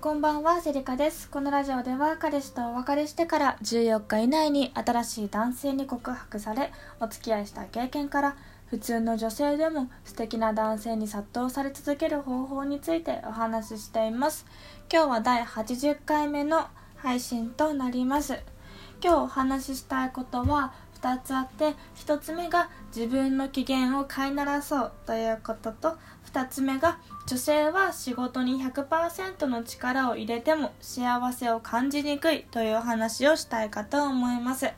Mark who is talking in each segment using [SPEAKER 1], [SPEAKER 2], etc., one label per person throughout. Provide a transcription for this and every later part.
[SPEAKER 1] こんばんは、セリカです。このラジオでは彼氏とお別れしてから14日以内に新しい男性に告白され、お付き合いした経験から、普通の女性でも素敵な男性に殺到され続ける方法についてお話ししています。今日は第80回目の配信となります。今日お話ししたいことは2つあって1つ目が自分の機嫌を飼いならそうということと2つ目が女性は仕事に100%の力を入れても幸せを感じにくいという話をしたいかと思います。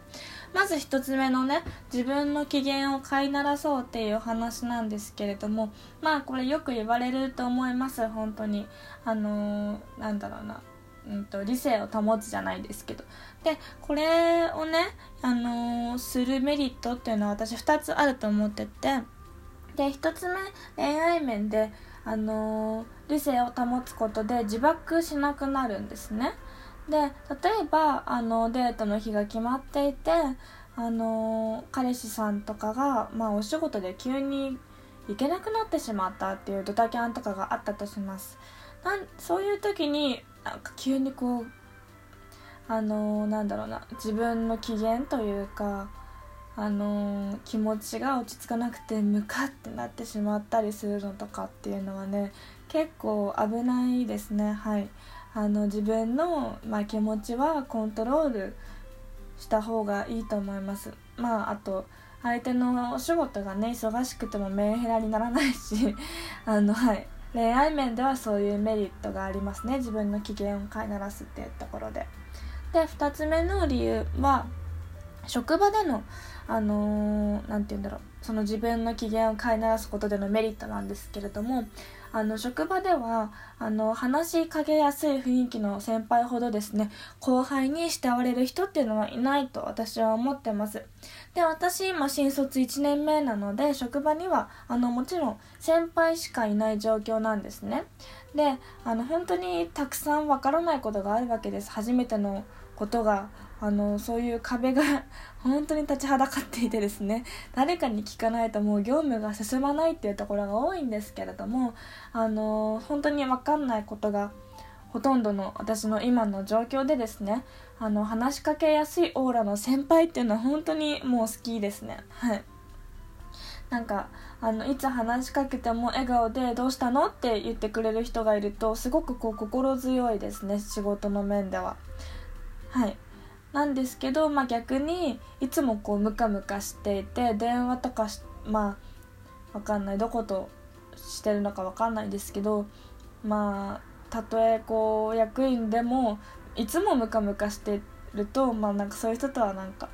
[SPEAKER 1] まず1つ目のね自分の機嫌を飼いならそうっていう話なんですけれどもまあこれよく言われると思います。本当に。あのー、なんだろうな。うんと、理性を保つじゃないですけど。でこれをね、あのー、するメリットっていうのは私2つあると思っててで1つ目恋愛面で、あのー、理性を保つことで自爆しなくなるんですね。で例えばあのデートの日が決まっていて、あのー、彼氏さんとかが、まあ、お仕事で急に行けなくなってしまったっていうドタキャンとかがあったとします。なんそういう時になんか急にこうあのー、なんだろうな自分の機嫌というかあのー、気持ちが落ち着かなくてムカってなってしまったりするのとかっていうのはね結構危ないですね。はい。あの自分の、まあ、気持ちはコントロールした方がいいと思います。まああと相手のお仕事がね忙しくてもメンヘラにならないし あのはい。恋愛面ではそういうメリットがありますね。自分の機嫌を飼いならすっていうところで。で2つ目の理由は職場でのあの何、ー、て言うんだろう。その自分の機嫌を飼いならすことでのメリットなんですけれどもあの職場ではあの話しかけやすい雰囲気の先輩ほどですね後輩に慕われる人っていうのはいないと私は思ってます。で私今新卒1年目なので職場にはあのもちろん先輩しかいない状況なんですね。であの本当にたくさんわからないことがあるわけです。初めてのことがあのそういう壁が 本当に立ちはだかっていてですね誰かに聞かないともう業務が進まないっていうところが多いんですけれどもあの本当に分かんないことがほとんどの私の今の状況でですねあの話しかけやすいオーラの先輩っていうのは本当にもう好きですねはいなんかあのいつ話しかけても笑顔で「どうしたの?」って言ってくれる人がいるとすごくこう心強いですね仕事の面でははいなんですけど、まあ、逆にいつもこうムカムカしていて電話とかまあわかんないどことしてるのかわかんないですけどまあたとえこう役員でもいつもムカムカしてるとまあなんかそういう人とはなんか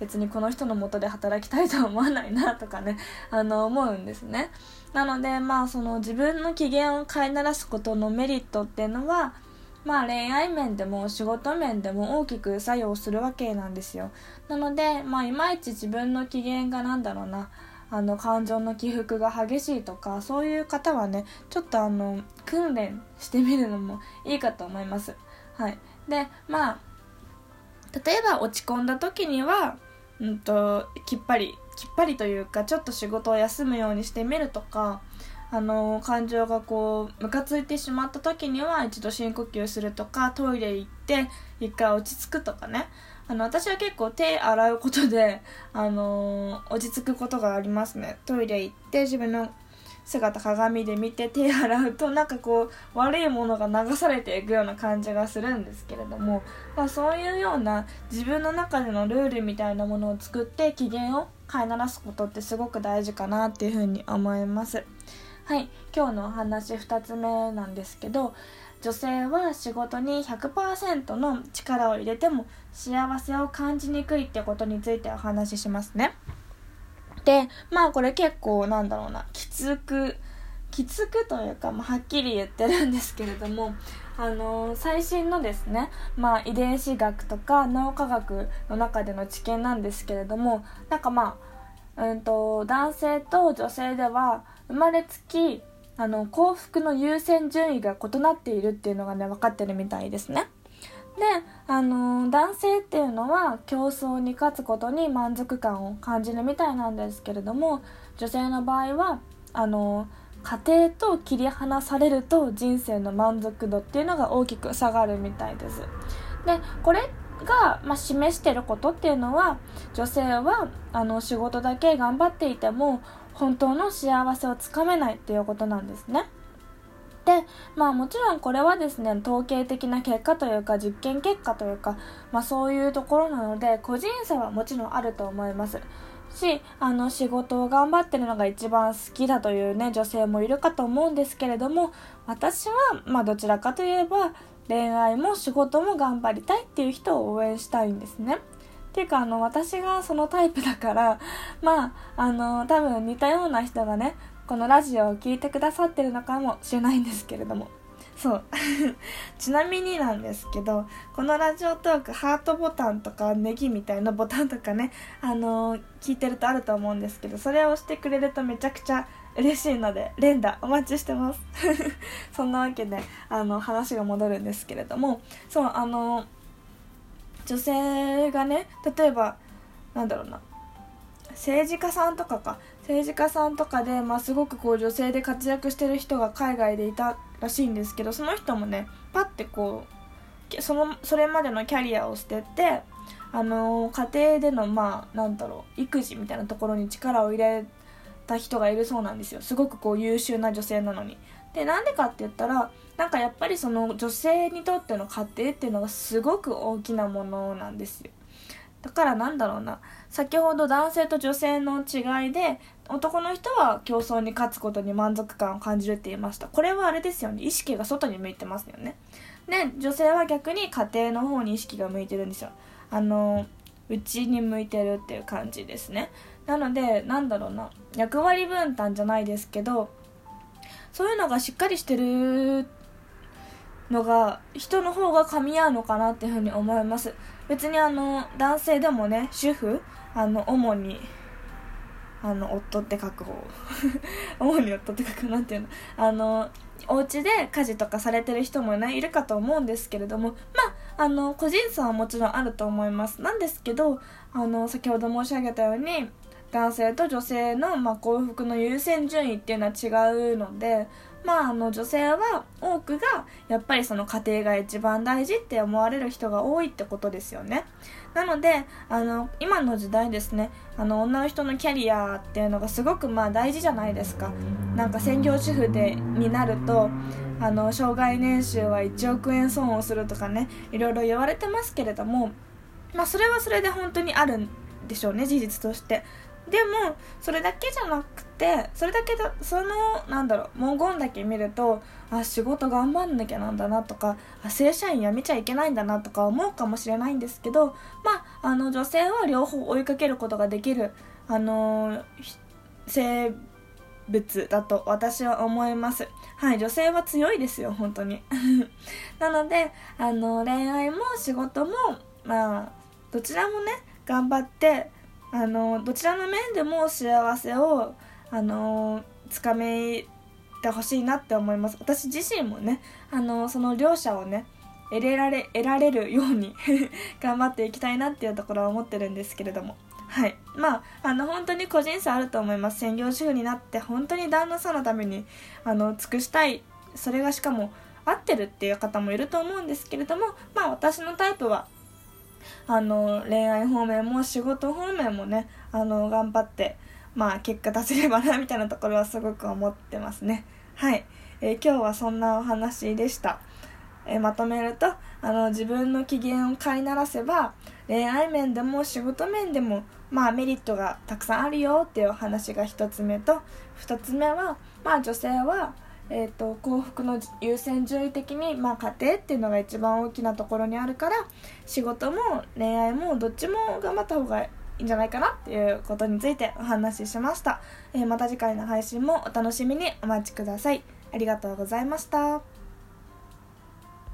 [SPEAKER 1] 別にこの人のもとで働きたいとは思わないなとかね あの思うんですね。なのでまあその自分の機嫌を飼いならすことのメリットっていうのはまあ恋愛面でも仕事面でも大きく作用するわけなんですよ。なのでまあいまいち自分の機嫌がなんだろうな。あの感情の起伏が激しいとかそういう方はねちょっとあの訓練してみるのもいいかと思います。はい。でまあ例えば落ち込んだ時にはうんときっぱりきっぱりというかちょっと仕事を休むようにしてみるとかあの感情がこうムカついてしまった時には一度深呼吸するとかトイレ行って一回落ち着くとかね。あの私は結構手洗うことで、あの落ち着くことがありますね。トイレ行って自分の姿鏡で見て手洗うとなんかこう悪いものが流されていくような感じがするんですけれども、まあ、そういうような自分の中でのルールみたいなものを作って機嫌を飼いならすことってすごく大事かなっていうふうに思います。はい。今日のお話2つ目なんですけど女性は仕事に100%の力を入れても幸せを感じにくいってことについてお話ししますね。でまあこれ結構なんだろうな。きつくきつくというか、まあ、はっきり言ってるんですけれどもあのー、最新のですね、まあ、遺伝子学とか脳科学の中での知見なんですけれどもなんかまあ、うんと男性と女性では生まれつきあの幸福の優先順位が異なっているっていうのがね分かってるみたいですね。で、あの男性っていうのは競争に勝つことに満足感を感じるみたいなんですけれども女性の場合はあの家庭と切り離されると人生の満足度っていうのが大きく下がるみたいですでこれが、まあ、示してることっていうのは女性はあの仕事だけ頑張っていても本当の幸せをつかめないっていうことなんですね。でまあもちろんこれはですね統計的な結果というか実験結果というか、まあ、そういうところなので個人差はもちろんあると思いますしあの仕事を頑張ってるのが一番好きだというね女性もいるかと思うんですけれども私はまあどちらかといえば恋愛も仕事も頑張りたいっていう人を応援したいんですね。ていうかあの私がそのタイプだから まああの多分似たような人がねこのラジオを聴いてくださってるのかもしれないんですけれども。そう。ちなみになんですけどこのラジオトークハートボタンとかネギみたいなボタンとかねあの聞いてるとあると思うんですけどそれを押してくれるとめちゃくちゃ嬉しいので連打お待ちしてます。そんなわけであの話が戻るんですけれども。そうあの女性がね例えばなんだろうな政治家さんとかか政治家さんとかで、まあ、すごくこう女性で活躍してる人が海外でいたらしいんですけどその人もねパッてこうそのそれまでのキャリアを捨ててあの家庭でのまあなんだろう育児みたいなところに力を入れた人がいるそうなんですよすごくこう優秀な女性なのに。でなんでかって言ったらなんかやっぱりその女性にとっての家庭っていうのがすごく大きなものなんですよ。だからなんだろうな。先ほど男性と女性の違いで男の人は競争に勝つことに満足感を感じるって言いました。これはあれですよね。意識が外に向いてますよね。で女性は逆に家庭の方に意識が向いてるんですよ。あの内に向いてるっていう感じですね。なのでなんだろうな。役割分担じゃないですけどそういうのがしっかりしてるのが人の方が噛み合うのかなっていうふうに思います。別にあの男性でもね主婦あの主にあの夫って書く方 主に夫って書くなんていうのあのお家で家事とかされてる人もねいるかと思うんですけれどもまああの個人差はもちろんあると思います。なんですけどあの先ほど申し上げたように男性と女性の、まあ、幸福の優先順位っていうのは違うので、まあ、あの女性は多くがやっぱりその家庭が一番大事って思われる人が多いってことですよね。なのであの今の時代ですねあの女の人のキャリアっていうのがすごくまあ大事じゃないですか。なんか専業主婦でになるとあの障害年収は1億円損をするとかねいろいろ言われてますけれども、まあ、それはそれで本当にあるんでしょうね事実としてでもそれだけじゃなくてそれだけだそのなんだろう文言だけ見るとあ仕事頑張んなきゃなんだなとかあ正社員辞めちゃいけないんだなとか思うかもしれないんですけどまああの女性は両方追いかけることができるあの生物だと私は思います。はい女性は強いですよ本当に。なのであの恋愛も仕事もまあどちらもね頑張ってあのどちらの面でも幸せをあのつかめてほしいなって思います。私自身もねあのその両者をね得られ得られるように 頑張っていきたいなっていうところは思ってるんですけれども。はい。まああの本当に個人差あると思います。専業主婦になって本当に旦那さんのためにあの尽くしたい。それがしかも合ってるっていう方もいると思うんですけれどもまあ私のタイプはあの恋愛方面も仕事方面もねあの頑張ってまあ結果出せればなみたいなところはすごく思ってますね。はい、えー、今日はそんなお話でした、えー、まとめるとあの自分の機嫌を飼いならせば恋愛面でも仕事面でもまあメリットがたくさんあるよっていうお話が1つ目と2つ目はまあ女性はえーと、幸福の優先順位的に、まあ、家庭っていうのが一番大きなところにあるから仕事も恋愛もどっちも頑張った方がいいんじゃないかなっていうことについてお話ししました、えー、また次回の配信もお楽しみにお待ちください。ありがとうございました。